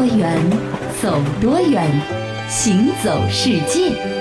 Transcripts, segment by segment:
多远，走多远，行走世界。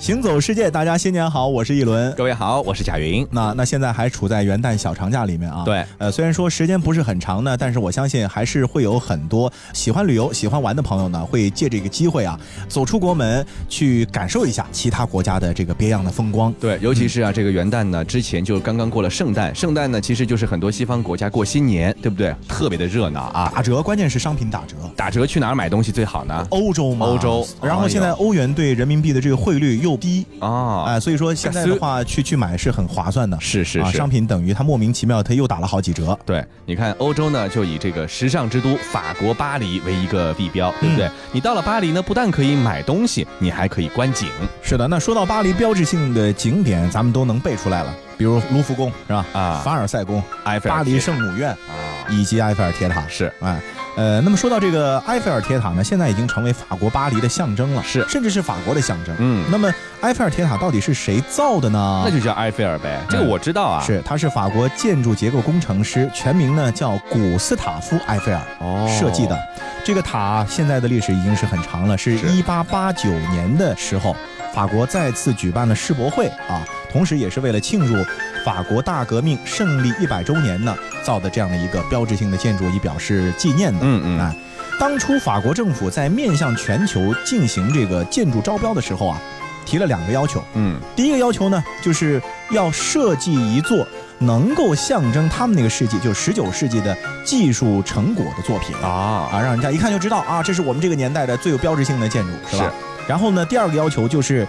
行走世界，大家新年好，我是一轮。各位好，我是贾云。那那现在还处在元旦小长假里面啊。对，呃，虽然说时间不是很长呢，但是我相信还是会有很多喜欢旅游、喜欢玩的朋友呢，会借这个机会啊，走出国门去感受一下其他国家的这个别样的风光。对，尤其是啊，这个元旦呢，之前就刚刚过了圣诞，圣诞呢，其实就是很多西方国家过新年，对不对？特别的热闹啊，打折，关键是商品打折。打折去哪儿买东西最好呢？欧洲吗，欧洲。然后现在欧元对人民币的这个汇率又低啊。哎，所以说现在的话去去买是很划算的，是是是，商品等于它莫名其妙它又打了好几折。对，你看欧洲呢，就以这个时尚之都法国巴黎为一个地标，对不对？你到了巴黎呢，不但可以买东西，你还可以观景。是的，那说到巴黎标志性的景点，咱们都能背出来了，比如卢浮宫是吧？啊，凡尔赛宫、埃菲尔巴黎圣母院啊，以及埃菲尔铁塔。是，哎。呃，那么说到这个埃菲尔铁塔呢，现在已经成为法国巴黎的象征了，是，甚至是法国的象征。嗯，那么埃菲尔铁塔到底是谁造的呢？那就叫埃菲尔呗，这个我知道啊。是，他是法国建筑结构工程师，全名呢叫古斯塔夫·埃菲尔哦设计的。这个塔现在的历史已经是很长了，是一八八九年的时候，法国再次举办了世博会啊，同时也是为了庆祝。法国大革命胜利一百周年呢，造的这样的一个标志性的建筑，以表示纪念的。嗯嗯啊，当初法国政府在面向全球进行这个建筑招标的时候啊，提了两个要求。嗯，第一个要求呢，就是要设计一座能够象征他们那个世纪，就十九世纪的技术成果的作品啊啊，让人家一看就知道啊，这是我们这个年代的最有标志性的建筑，是吧？然后呢，第二个要求就是。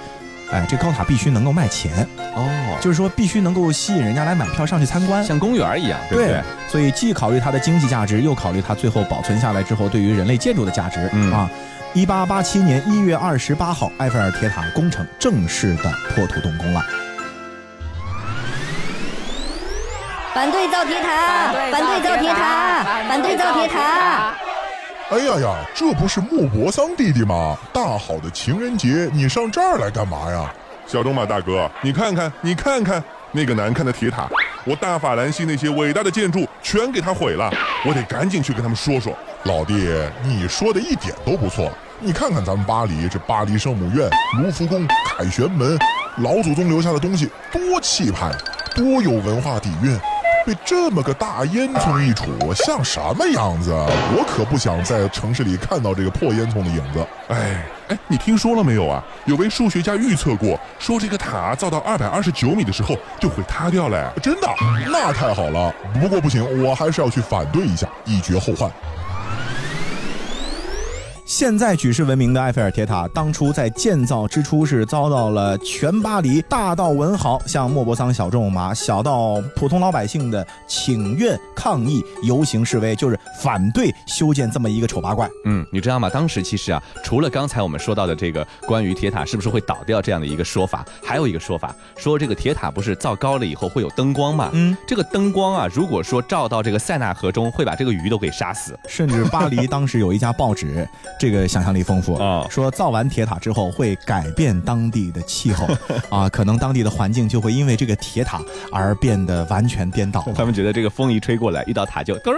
哎，这高塔必须能够卖钱哦，就是说必须能够吸引人家来买票上去参观，像公园一样，对不对？所以既考虑它的经济价值，又考虑它最后保存下来之后对于人类建筑的价值嗯啊。一八八七年一月二十八号，埃菲尔铁塔工程正式的破土动工了。反对造铁塔！反对造铁塔！反对造铁塔！哎呀呀，这不是莫泊桑弟弟吗？大好的情人节，你上这儿来干嘛呀？小东马大哥，你看看，你看看那个难看的铁塔，我大法兰西那些伟大的建筑全给他毁了，我得赶紧去跟他们说说。老弟，你说的一点都不错。你看看咱们巴黎这巴黎圣母院、卢浮宫、凯旋门，老祖宗留下的东西多气派，多有文化底蕴。被这么个大烟囱一杵，像什么样子？我可不想在城市里看到这个破烟囱的影子。哎哎，你听说了没有啊？有位数学家预测过，说这个塔造到二百二十九米的时候就会塌掉嘞。真的？那太好了。不过不行，我还是要去反对一下，以绝后患。现在举世闻名的埃菲尔铁塔，当初在建造之初是遭到了全巴黎大到文豪像莫泊桑小仲马，小到普通老百姓的请愿、抗议、游行示威，就是反对修建这么一个丑八怪。嗯，你知道吗？当时其实啊，除了刚才我们说到的这个关于铁塔是不是会倒掉这样的一个说法，还有一个说法说这个铁塔不是造高了以后会有灯光嘛？嗯，这个灯光啊，如果说照到这个塞纳河中，会把这个鱼都给杀死。甚至巴黎当时有一家报纸。这个想象力丰富啊！说造完铁塔之后会改变当地的气候 啊，可能当地的环境就会因为这个铁塔而变得完全颠倒。他们觉得这个风一吹过来，遇到塔就嘚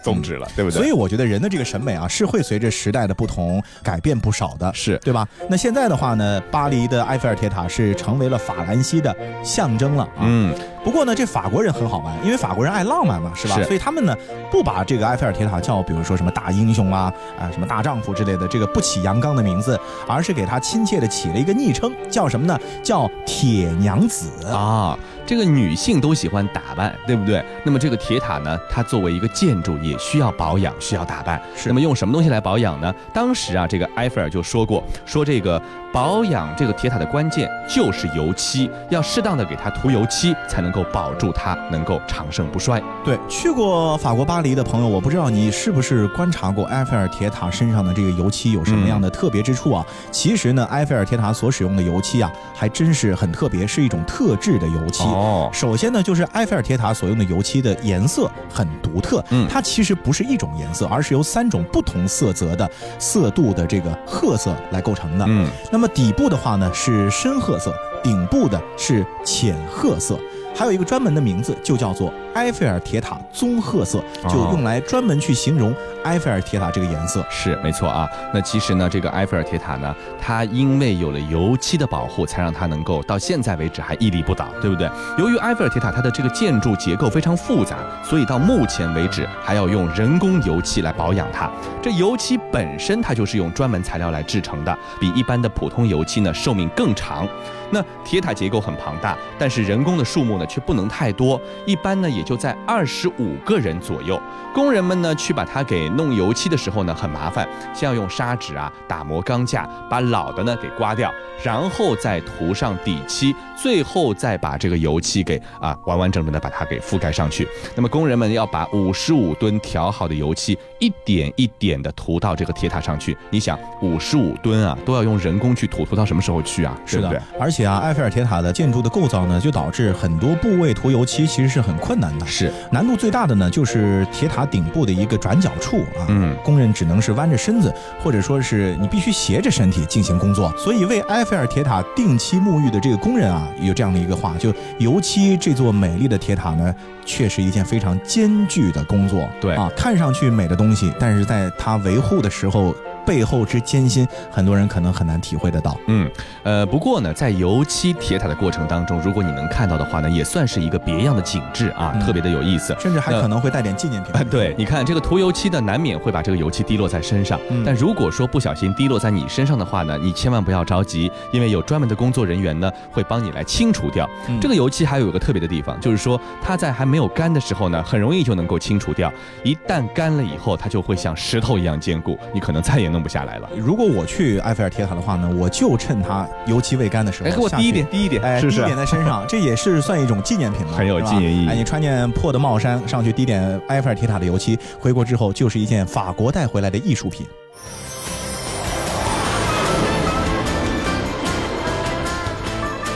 儿。终止了，对不对？所以我觉得人的这个审美啊，是会随着时代的不同改变不少的，是对吧？那现在的话呢，巴黎的埃菲尔铁塔是成为了法兰西的象征了啊。嗯。不过呢，这法国人很好玩，因为法国人爱浪漫嘛，是吧？是。所以他们呢，不把这个埃菲尔铁塔叫，比如说什么大英雄啊啊，什么大丈夫之类的这个不起阳刚的名字，而是给他亲切的起了一个昵称，叫什么呢？叫铁娘子啊。这个女性都喜欢打扮，对不对？那么这个铁塔呢，它作为一个建筑，也需要保养，需要打扮。是。那么用什么东西来保养呢？当时啊，这个埃菲尔就说过，说这个保养这个铁塔的关键就是油漆，要适当的给它涂油漆，才能够保住它能够长盛不衰。对，去过法国巴黎的朋友，我不知道你是不是观察过埃菲尔铁塔身上的这个油漆有什么样的特别之处啊？其实呢，埃菲尔铁塔所使用的油漆啊，还真是很特别，是一种特制的油漆。哦，首先呢，就是埃菲尔铁塔所用的油漆的颜色很独特，嗯，它其实不是一种颜色，而是由三种不同色泽的色度的这个褐色来构成的，嗯，那那么底部的话呢是深褐色，顶部的是浅褐色，还有一个专门的名字就叫做埃菲尔铁塔棕褐色，就用来专门去形容埃菲尔铁塔这个颜色。是没错啊。那其实呢，这个埃菲尔铁塔呢，它因为有了油漆的保护，才让它能够到现在为止还屹立不倒，对不对？由于埃菲尔铁塔它的这个建筑结构非常复杂，所以到目前为止还要用人工油漆来保养它。这油漆本身它就是用专门材料来制成的，比一般的普通油漆呢寿命更长。那铁塔结构很庞大，但是人工的数目呢却不能太多，一般呢也就在二十五个人左右。工人们呢去把它给弄油漆的时候呢很麻烦，先要用砂纸啊打磨钢架，把老的呢给刮掉，然后再涂上底漆，最后再把这个油漆给啊完完整整的把它给覆盖上去。那么工人们要把五十五吨调好的油漆一点一点的涂到这个铁塔上去。你想五十五吨啊都要用人工去涂，涂到什么时候去啊？是的，而且啊埃菲尔铁塔的建筑的构造呢，就导致很多部位涂油漆其实是很困难的。是难度最大的呢就是铁塔。顶部的一个转角处啊，嗯，工人只能是弯着身子，或者说是你必须斜着身体进行工作。所以为埃菲尔铁塔定期沐浴的这个工人啊，有这样的一个话，就油漆这座美丽的铁塔呢，确实一件非常艰巨的工作。对啊，看上去美的东西，但是在它维护的时候。背后之艰辛，很多人可能很难体会得到。嗯，呃，不过呢，在油漆铁塔的过程当中，如果你能看到的话呢，也算是一个别样的景致啊，特别的有意思，甚至还可能会带点纪念品。对，你看这个涂油漆的，难免会把这个油漆滴落在身上。但如果说不小心滴落在你身上的话呢，你千万不要着急，因为有专门的工作人员呢，会帮你来清除掉这个油漆。还有一个特别的地方，就是说它在还没有干的时候呢，很容易就能够清除掉；一旦干了以后，它就会像石头一样坚固，你可能再也弄。不下来了。如果我去埃菲尔铁塔的话呢，我就趁它油漆未干的时候，哎，给我滴一点，滴一点，哎，滴一点在身上，这也是算一种纪念品了，很有纪念意义。哎，你穿件破的帽衫上去滴点埃菲尔铁塔的油漆，回国之后就是一件法国带回来的艺术品。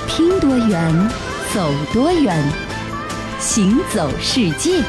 听多远，走多远，行走世界。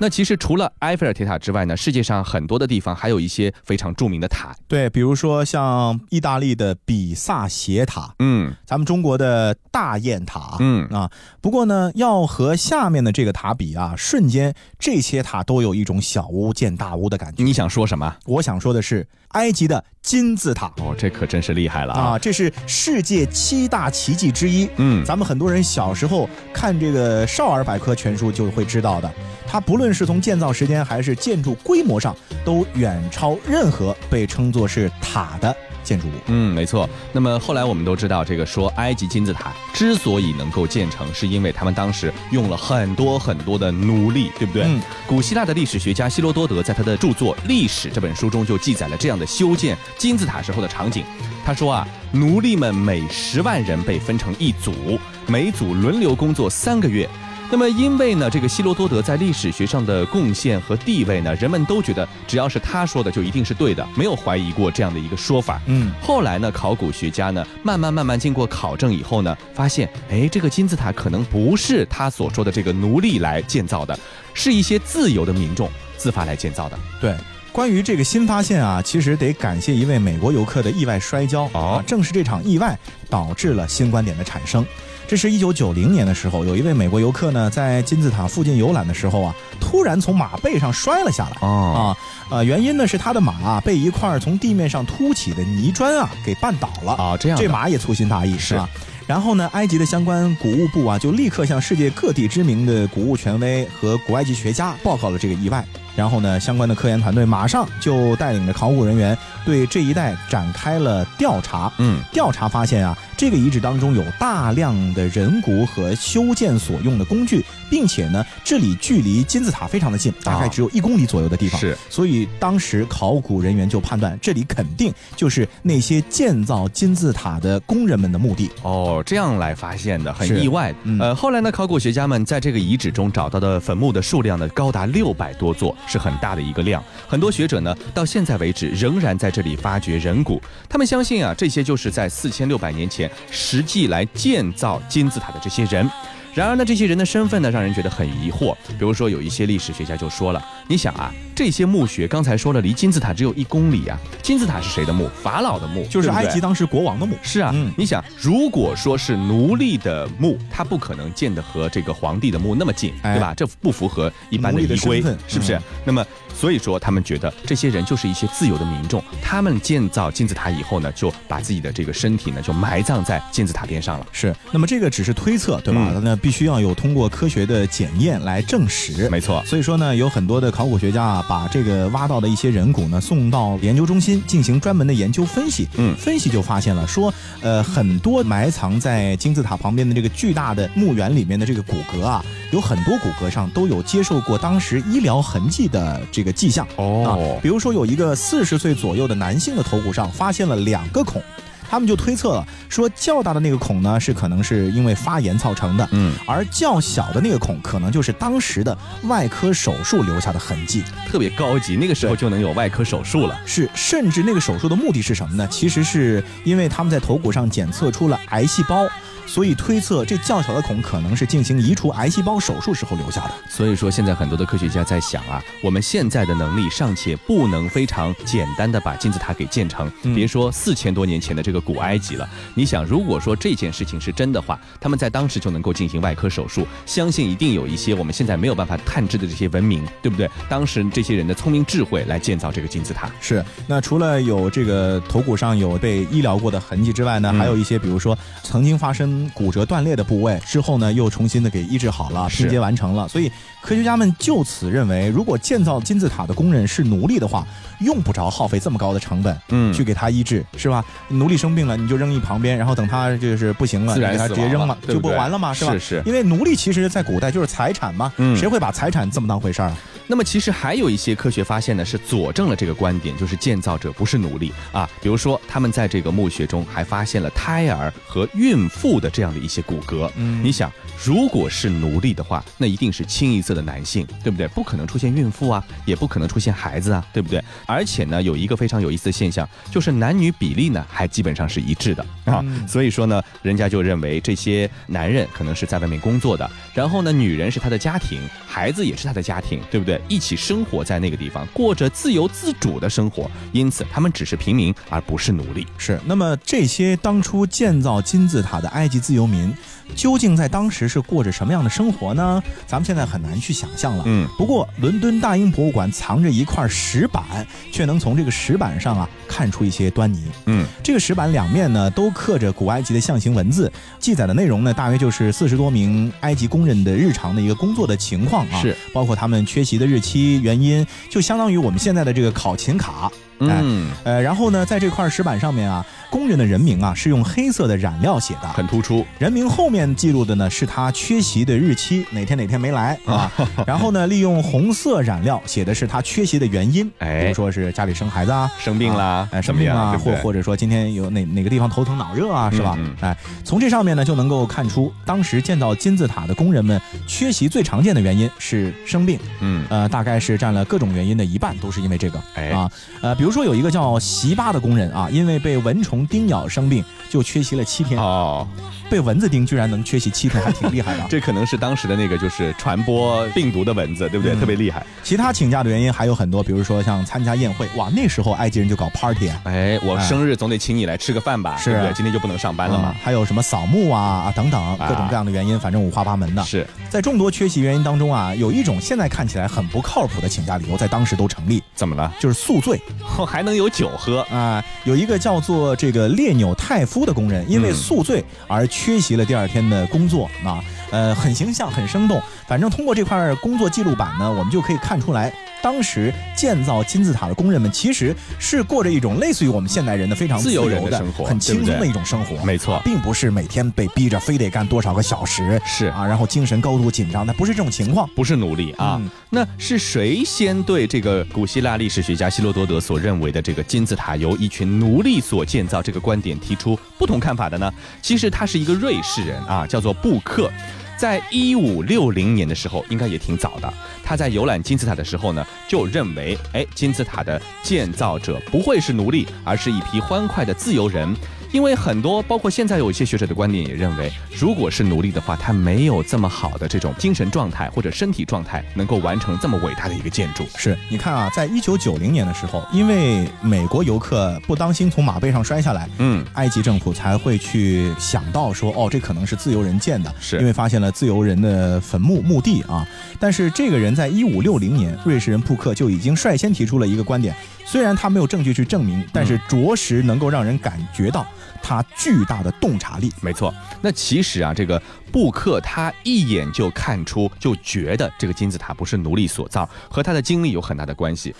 那其实除了埃菲尔铁塔之外呢，世界上很多的地方还有一些非常著名的塔。对，比如说像意大利的比萨斜塔，嗯，咱们中国的大雁塔，嗯啊。不过呢，要和下面的这个塔比啊，瞬间这些塔都有一种小巫见大巫的感觉。你想说什么？我想说的是埃及的金字塔。哦，这可真是厉害了啊！这是世界七大奇迹之一。嗯，咱们很多人小时候看这个少儿百科全书就会知道的。它不论是从建造时间还是建筑规模上，都远超任何被称作是塔的建筑物。嗯，没错。那么后来我们都知道，这个说埃及金字塔之所以能够建成，是因为他们当时用了很多很多的奴隶，对不对？嗯。古希腊的历史学家希罗多德在他的著作《历史》这本书中就记载了这样的修建金字塔时候的场景。他说啊，奴隶们每十万人被分成一组，每组轮流工作三个月。那么，因为呢，这个希罗多德在历史学上的贡献和地位呢，人们都觉得只要是他说的就一定是对的，没有怀疑过这样的一个说法。嗯，后来呢，考古学家呢，慢慢慢慢经过考证以后呢，发现，哎，这个金字塔可能不是他所说的这个奴隶来建造的，是一些自由的民众自发来建造的。对，关于这个新发现啊，其实得感谢一位美国游客的意外摔跤啊，正是这场意外导致了新观点的产生。这是一九九零年的时候，有一位美国游客呢，在金字塔附近游览的时候啊，突然从马背上摔了下来。啊，呃，原因呢是他的马啊被一块从地面上凸起的泥砖啊给绊倒了。啊，这样，这马也粗心大意是吧？然后呢，埃及的相关古物部啊就立刻向世界各地知名的古物权威和古埃及学家报告了这个意外。然后呢，相关的科研团队马上就带领着考古人员对这一带展开了调查。嗯，调查发现啊，这个遗址当中有大量的人骨和修建所用的工具，并且呢，这里距离金字塔非常的近，大概只有一公里左右的地方。是，所以当时考古人员就判断，这里肯定就是那些建造金字塔的工人们的墓地。哦，这样来发现的，很意外。呃，后来呢，考古学家们在这个遗址中找到的坟墓的数量呢，高达六百多座。是很大的一个量，很多学者呢到现在为止仍然在这里发掘人骨，他们相信啊这些就是在四千六百年前实际来建造金字塔的这些人。然而呢这些人的身份呢让人觉得很疑惑，比如说有一些历史学家就说了，你想啊。这些墓穴，刚才说了，离金字塔只有一公里啊。金字塔是谁的墓？法老的墓，就是埃及当时国王的墓。是啊，你想，如果说是奴隶的墓，他不可能建的和这个皇帝的墓那么近，对吧？这不符合一般的仪规，是不是？那么。所以说，他们觉得这些人就是一些自由的民众。他们建造金字塔以后呢，就把自己的这个身体呢，就埋葬在金字塔边上了。是，那么这个只是推测，对吧？那必须要有通过科学的检验来证实。没错。所以说呢，有很多的考古学家啊，把这个挖到的一些人骨呢，送到研究中心进行专门的研究分析。嗯，分析就发现了，说呃，很多埋藏在金字塔旁边的这个巨大的墓园里面的这个骨骼啊，有很多骨骼上都有接受过当时医疗痕迹的这个。迹象。哦，比如说有一个四十岁左右的男性的头骨上发现了两个孔，他们就推测了说较大的那个孔呢是可能是因为发炎造成的，嗯，而较小的那个孔可能就是当时的外科手术留下的痕迹，特别高级，那个时候就能有外科手术了，是，甚至那个手术的目的是什么呢？其实是因为他们在头骨上检测出了癌细胞。所以推测这较小的孔可能是进行移除癌细胞手术时候留下的。所以说现在很多的科学家在想啊，我们现在的能力尚且不能非常简单的把金字塔给建成，别说四千多年前的这个古埃及了。你想，如果说这件事情是真的话，他们在当时就能够进行外科手术，相信一定有一些我们现在没有办法探知的这些文明，对不对？当时这些人的聪明智慧来建造这个金字塔。是。那除了有这个头骨上有被医疗过的痕迹之外呢，还有一些，比如说曾经发生。骨折断裂的部位之后呢，又重新的给医治好了，拼接完成了。所以科学家们就此认为，如果建造金字塔的工人是奴隶的话，用不着耗费这么高的成本，嗯，去给他医治，是吧？奴隶生病了，你就扔一旁边，然后等他就是不行了，给他直接扔了，就不完了吗？是吧？是。因为奴隶其实在古代就是财产嘛，谁会把财产这么当回事儿？那么其实还有一些科学发现呢，是佐证了这个观点，就是建造者不是奴隶啊。比如说，他们在这个墓穴中还发现了胎儿和孕妇的这样的一些骨骼。嗯，你想，如果是奴隶的话，那一定是清一色的男性，对不对？不可能出现孕妇啊，也不可能出现孩子啊，对不对？而且呢，有一个非常有意思的现象，就是男女比例呢还基本上是一致的啊。所以说呢，人家就认为这些男人可能是在外面工作的，然后呢，女人是他的家庭，孩子也是他的家庭，对不对？一起生活在那个地方，过着自由自主的生活，因此他们只是平民，而不是奴隶。是，那么这些当初建造金字塔的埃及自由民。究竟在当时是过着什么样的生活呢？咱们现在很难去想象了。嗯，不过伦敦大英博物馆藏着一块石板，却能从这个石板上啊看出一些端倪。嗯，这个石板两面呢都刻着古埃及的象形文字，记载的内容呢大约就是四十多名埃及工人的日常的一个工作的情况啊，是包括他们缺席的日期、原因，就相当于我们现在的这个考勤卡。嗯，呃，然后呢，在这块石板上面啊。工人的人名啊是用黑色的染料写的，很突出。人名后面记录的呢是他缺席的日期，哪天哪天没来啊？然后呢，利用红色染料写的是他缺席的原因，哎，比如说是家里生孩子啊，生病啦，哎，生病啊，或或者说今天有哪哪个地方头疼脑热啊，是吧？哎，从这上面呢就能够看出，当时建造金字塔的工人们缺席最常见的原因是生病，嗯，呃，大概是占了各种原因的一半，都是因为这个，哎啊，呃，比如说有一个叫席巴的工人啊，因为被蚊虫。叮咬生病就缺席了七天。哦，被蚊子叮居然能缺席七天，还挺厉害的。这可能是当时的那个就是传播病毒的蚊子，对不对？特别厉害。其他请假的原因还有很多，比如说像参加宴会，哇，那时候埃及人就搞 party。哎，我生日总得请你来吃个饭吧？是不对？今天就不能上班了吗？还有什么扫墓啊啊等等各种各样的原因，反正五花八门的。是在众多缺席原因当中啊，有一种现在看起来很不靠谱的请假理由，在当时都成立。怎么了？就是宿醉，还能有酒喝啊？有一个叫做这个列纽泰夫的工人，因为宿醉而缺席了第二天的工作啊。呃，很形象，很生动。反正通过这块工作记录板呢，我们就可以看出来，当时建造金字塔的工人们其实是过着一种类似于我们现代人的非常自由的生活，很轻松的一种生活。没错，并不是每天被逼着非得干多少个小时，是啊，然后精神高度紧张，那不是这种情况，不是奴隶啊。那是谁先对这个古希腊历史学家希罗多德所认为的这个金字塔由一群奴隶所建造这个观点提出不同看法的呢？其实他是一个瑞士人啊，叫做布克。在一五六零年的时候，应该也挺早的。他在游览金字塔的时候呢，就认为，哎，金字塔的建造者不会是奴隶，而是一批欢快的自由人。因为很多包括现在有一些学者的观点也认为，如果是奴隶的话，他没有这么好的这种精神状态或者身体状态，能够完成这么伟大的一个建筑。是你看啊，在一九九零年的时候，因为美国游客不当心从马背上摔下来，嗯，埃及政府才会去想到说，哦，这可能是自由人建的，是因为发现了自由人的坟墓墓地啊。但是这个人在一五六零年，瑞士人布克就已经率先提出了一个观点，虽然他没有证据去证明，但是着实能够让人感觉到他巨大的洞察力。没错，那其实啊，这个布克他一眼就看出，就觉得这个金字塔不是奴隶所造，和他的经历有很大的关系。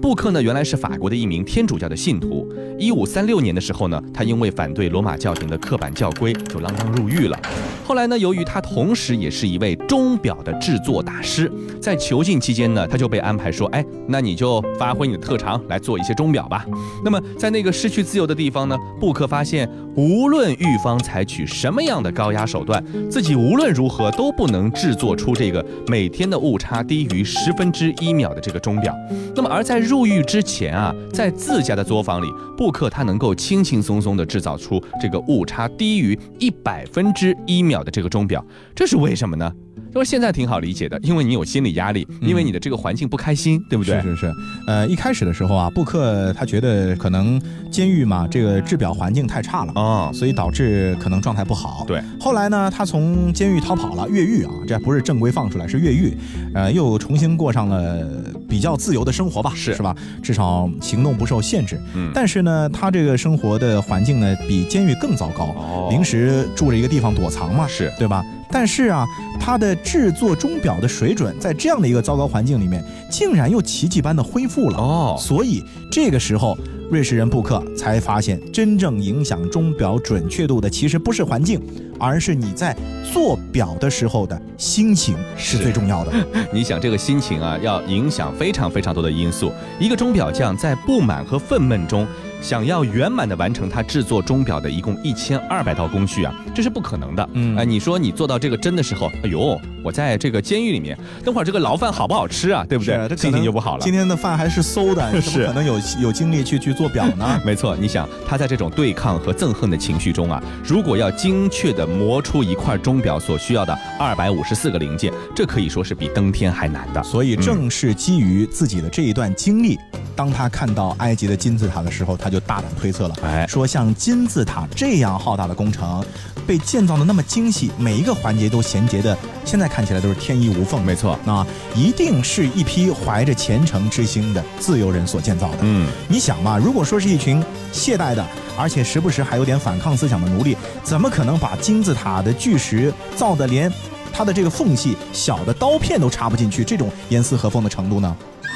布克呢，原来是法国的一名天主教的信徒。一五三六年的时候呢，他因为反对罗马教廷的刻板教规，就锒铛入狱了。后来呢，由于他同时也是一位钟表的制作大师，在囚禁期间呢，他就被安排说：“哎，那你就发挥你的特长来做一些钟表吧。”那么在那个失去自由的地方呢，布克发现，无论狱方采取什么样的高压手段，自己无论如何都不能制作出这个每天的误差低于十分之一秒的这个钟表。那么而在入狱之前啊，在自家的作坊里，布克他能够轻轻松松地制造出这个误差低于一百分之一秒的这个钟表，这是为什么呢？因为现在挺好理解的，因为你有心理压力，因为你的这个环境不开心，对不对？是是是，呃，一开始的时候啊，布克他觉得可能监狱嘛，这个制表环境太差了哦，所以导致可能状态不好。对，后来呢，他从监狱逃跑了，越狱啊，这不是正规放出来，是越狱，呃，又重新过上了比较自由的生活吧，是是吧？至少行动不受限制。嗯但是呢，他这个生活的环境呢，比监狱更糟糕，哦临时住着一个地方躲藏嘛，是对吧？但是啊，他的制作钟表的水准，在这样的一个糟糕环境里面，竟然又奇迹般的恢复了。哦所以这个时候，瑞士人布克才发现，真正影响钟表准确度的，其实不是环境，而是你在做表的时候的心情是是最重要的。你想这个心情啊，要影响非常非常多的因素。一个钟表匠在不满和愤懑中，想要圆满的完成他制作钟表的一共一千二百道工序啊，这是不可能的。嗯哎，你说你做到这个针的时候，哎呦，我在这个监狱里面，等会儿这个牢饭好不好吃啊？对不对？心情就不好了今。天的饭还是馊的，你怎么是可能有有精力去去做表呢？没错，你想他在这种对抗和憎恨的情绪中啊，如果要精确的磨出一块钟表所需要的二百五十四个零件，这可以说是比登天还难的。所以正是基于自己的这一段经历，当他看到埃及的金字塔的时候，他就大胆推测了，哎说像金字塔这样浩大的工程，被建造的那么精细，每一个环节都衔接的，现在看起来都是天衣无缝。没错那一定是一批怀着虔诚之心的自由人所建造的。嗯，你想嘛，如果说是一群懈怠的，而且时不时还有点反抗思想的奴隶，怎么可能把金字塔的巨石造的连它的这个缝隙小的刀片都插不进去，这种严丝合缝的程度呢？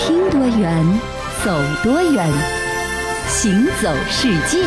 听多远，走多远，行走世界。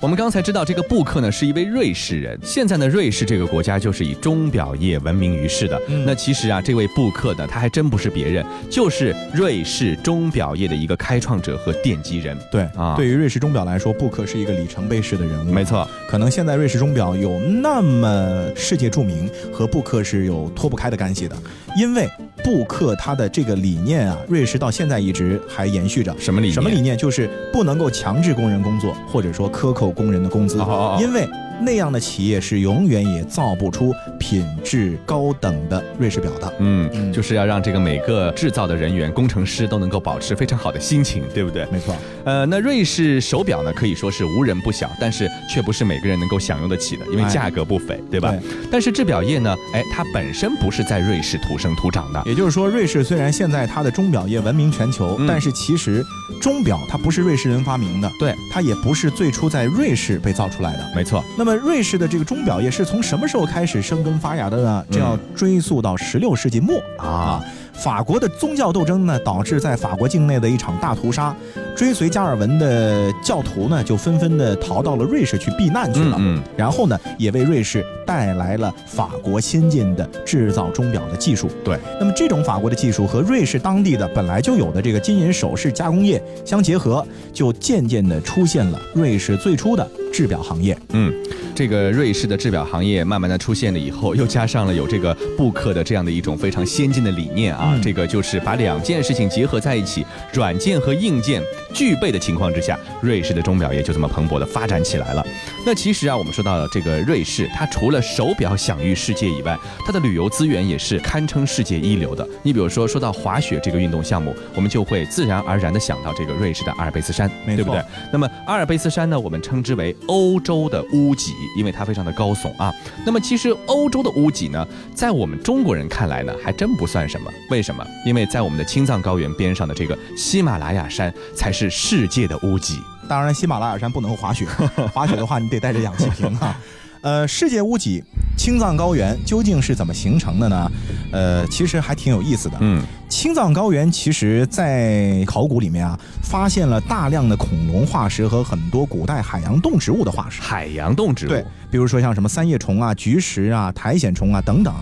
我们刚才知道这个布克呢是一位瑞士人，现在呢瑞士这个国家就是以钟表业闻名于世的。嗯那其实啊，这位布克呢，他还真不是别人，就是瑞士钟表业的一个开创者和奠基人。对啊对于瑞士钟表来说，布克是一个里程碑式的人物。没错，可能现在瑞士钟表有那么世界著名，和布克是有脱不开的干系的，因为布克他的这个理念啊，瑞士到现在一直还延续着。什么理念？什么理念？就是不能够强制工人工作，或者说克扣工人的工资，因为那样的企业是永远也造不出品质高等的瑞士表的。嗯，嗯就是要让这个每个制造的人员、工程师都能够保持非常好的心情，对不对？没错，呃，那瑞士手表呢，可以说是无人不晓，但是却不是每个人能够享用得起的，因为哎价格不菲，对吧？对但是制表业呢，哎，它本身不是在瑞士土生土长的，也就是说，瑞士虽然现在它的钟表业闻名全球，嗯但是其实钟表它不是瑞士人发明的，对，它也不是最初在瑞士被造出来的。没错，那么瑞士的这个钟表业是从什么时候开始生根发芽的呢？这要追溯到十六世纪末啊。法国的宗教斗争呢，导致在法国境内的一场大屠杀，追随加尔文的教徒呢，就纷纷的逃到了瑞士去避难去了。嗯嗯然后呢，也为瑞士带来了法国先进的制造钟表的技术。对，那么这种法国的技术和瑞士当地的本来就有的这个金银首饰加工业相结合，就渐渐的出现了瑞士最初的制表行业。嗯，这个瑞士的制表行业慢慢的出现了以后，又加上了有这个布克的这样的一种非常先进的理念啊，嗯这个就是把两件事情结合在一起，软件和硬件具备的情况之下，瑞士的钟表业就这么蓬勃的发展起来了。那其实啊，我们说到这个瑞士，它除了手表享誉世界以外，它的旅游资源也是堪称世界一流的。你比如说，说到滑雪这个运动项目，我们就会自然而然的想到这个瑞士的阿尔卑斯山，对不对？那么阿尔卑斯山呢，我们称之为欧洲的屋脊，因为它非常的高耸啊。那么其实欧洲的屋脊呢，在我们中国人看来呢，还真不算什么。为什么？因为在我们的青藏高原边上的这个喜马拉雅山才是世界的屋脊。当然，喜马拉雅山不能滑雪，滑雪的话你得带着氧气瓶啊。呃，世界屋脊青藏高原究竟是怎么形成的呢？呃，其实还挺有意思的。嗯，青藏高原其实，在考古里面啊，发现了大量的恐龙化石和很多古代海洋动植物的化石。海洋动植物。对，比如说像什么三叶虫啊、菊石啊、苔藓虫啊等等，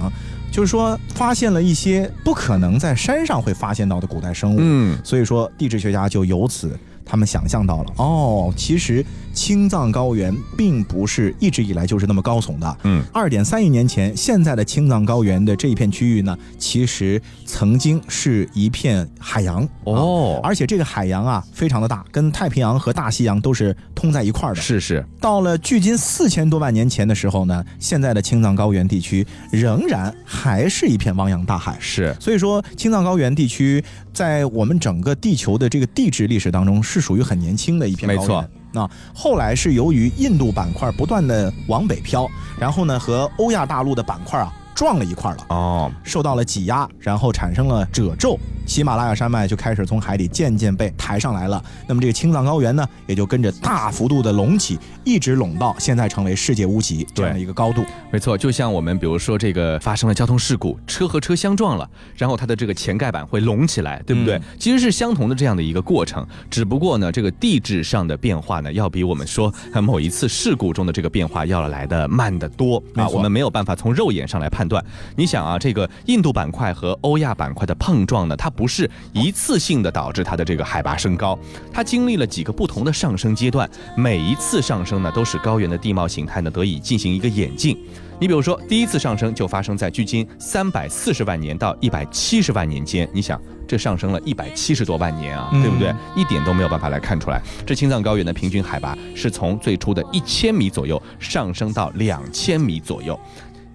就是说发现了一些不可能在山上会发现到的古代生物。嗯，所以说地质学家就由此他们想象到了，哦，其实青藏高原并不是一直以来就是那么高耸的。嗯，二点三亿年前，现在的青藏高原的这一片区域呢，其实曾经是一片海洋哦啊而且这个海洋啊非常的大，跟太平洋和大西洋都是通在一块儿的。是是，到了距今四千多万年前的时候呢，现在的青藏高原地区仍然还是一片汪洋大海。是所以说，青藏高原地区在我们整个地球的这个地质历史当中，是属于很年轻的一片高原。没错。那后来是由于印度板块不断的往北飘，然后呢和欧亚大陆的板块啊撞了一块了。哦，受到了挤压，然后产生了褶皱，喜马拉雅山脉就开始从海底渐渐被抬上来了。那么这个青藏高原呢，也就跟着大幅度的隆起，一直隆到现在成为世界屋脊这样的一个高度。没错，就像我们比如说这个发生了交通事故，车和车相撞了，然后它的这个前盖板会隆起来，对不对？嗯其实是相同的这样的一个过程，只不过呢，这个地质上的变化呢，要比我们说呃某一次事故中的这个变化要来的慢得多啊，我们没有办法从肉眼上来判断。你想啊，这个印度板块和欧亚板块的碰撞呢，它不是一次性的导致它的这个海拔升高，它经历了几个不同的上升阶段，每一次上升呢，都使高原的地貌形态呢得以进行一个演进。你比如说，第一次上升就发生在距今三百四十万年到一百七十万年间，你想，这上升了一百七十多万年啊，嗯对不对？一点都没有办法来看出来。这青藏高原的平均海拔是从最初的一千米左右上升到两千米左右，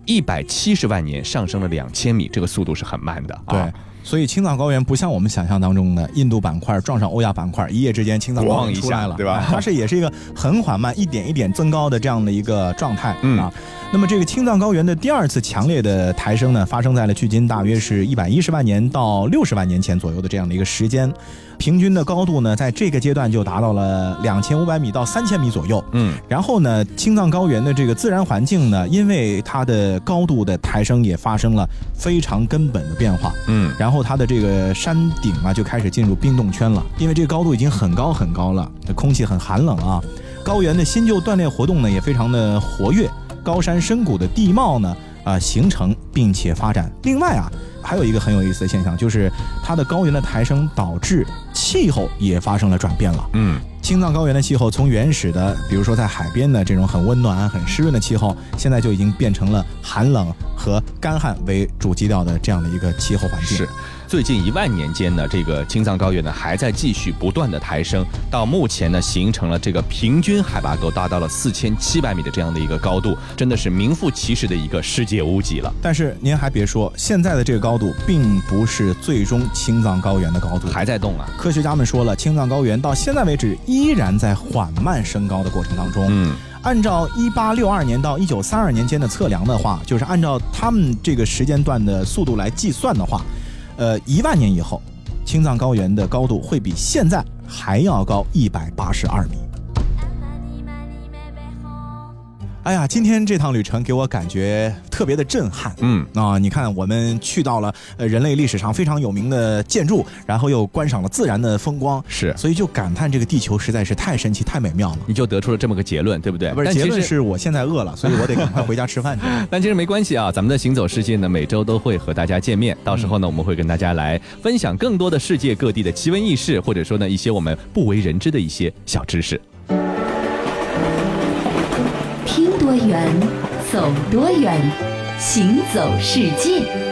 一百七十万年上升了两千米，这个速度是很慢的啊。对。所以青藏高原不像我们想象当中的印度板块撞上欧亚板块，一夜之间青藏高咣一下原出来了，对吧哎它是也是一个很缓慢、一点一点增高的这样的一个状态、嗯啊。那么这个青藏高原的第二次强烈的抬升呢，发生在了距今大约是一百一十万年到六十万年前左右的这样的一个时间，平均的高度呢，在这个阶段就达到了两千五百米到三千米左右。嗯，然后呢，青藏高原的这个自然环境呢，因为它的高度的抬升也发生了非常根本的变化。嗯，然后它的这个山顶啊就开始进入冰冻圈了，因为这个高度已经很高很高了，空气很寒冷啊。高原的新旧断裂活动呢也非常的活跃，高山深谷的地貌呢啊、形成并且发展。另外啊，还有一个很有意思的现象，就是它的高原的抬升导致气候也发生了转变了。嗯，青藏高原的气候从原始的，比如说在海边的这种很温暖、很湿润的气候，现在就已经变成了寒冷和干旱为主基调的这样的一个气候环境。是。最近一万年间呢，这个青藏高原呢还在继续不断的抬升，到目前呢形成了这个平均海拔都达到了四千七百米的这样的一个高度，真的是名副其实的一个世界屋脊了。但是您还别说，现在的这个高度并不是最终青藏高原的高度。还在动啊。科学家们说了，青藏高原到现在为止依然在缓慢升高的过程当中。嗯，按照一八六二年到一九三二年间的测量的话，就是按照他们这个时间段的速度来计算的话，呃，一万年以后，青藏高原的高度会比现在还要高一百八十二米。哎呀，今天这趟旅程给我感觉特别的震撼。嗯啊，你看我们去到了呃人类历史上非常有名的建筑，然后又观赏了自然的风光，是所以就感叹这个地球实在是太神奇、太美妙了。你就得出了这么个结论，对不对？不是但其实结论是我现在饿了，所以我得赶快回家吃饭去。但其实没关系啊，咱们的行走世界呢，每周都会和大家见面。到时候呢，我们会跟大家来分享更多的世界各地的奇闻异事，或者说呢，一些我们不为人知的一些小知识。多远，走多远，行走世界。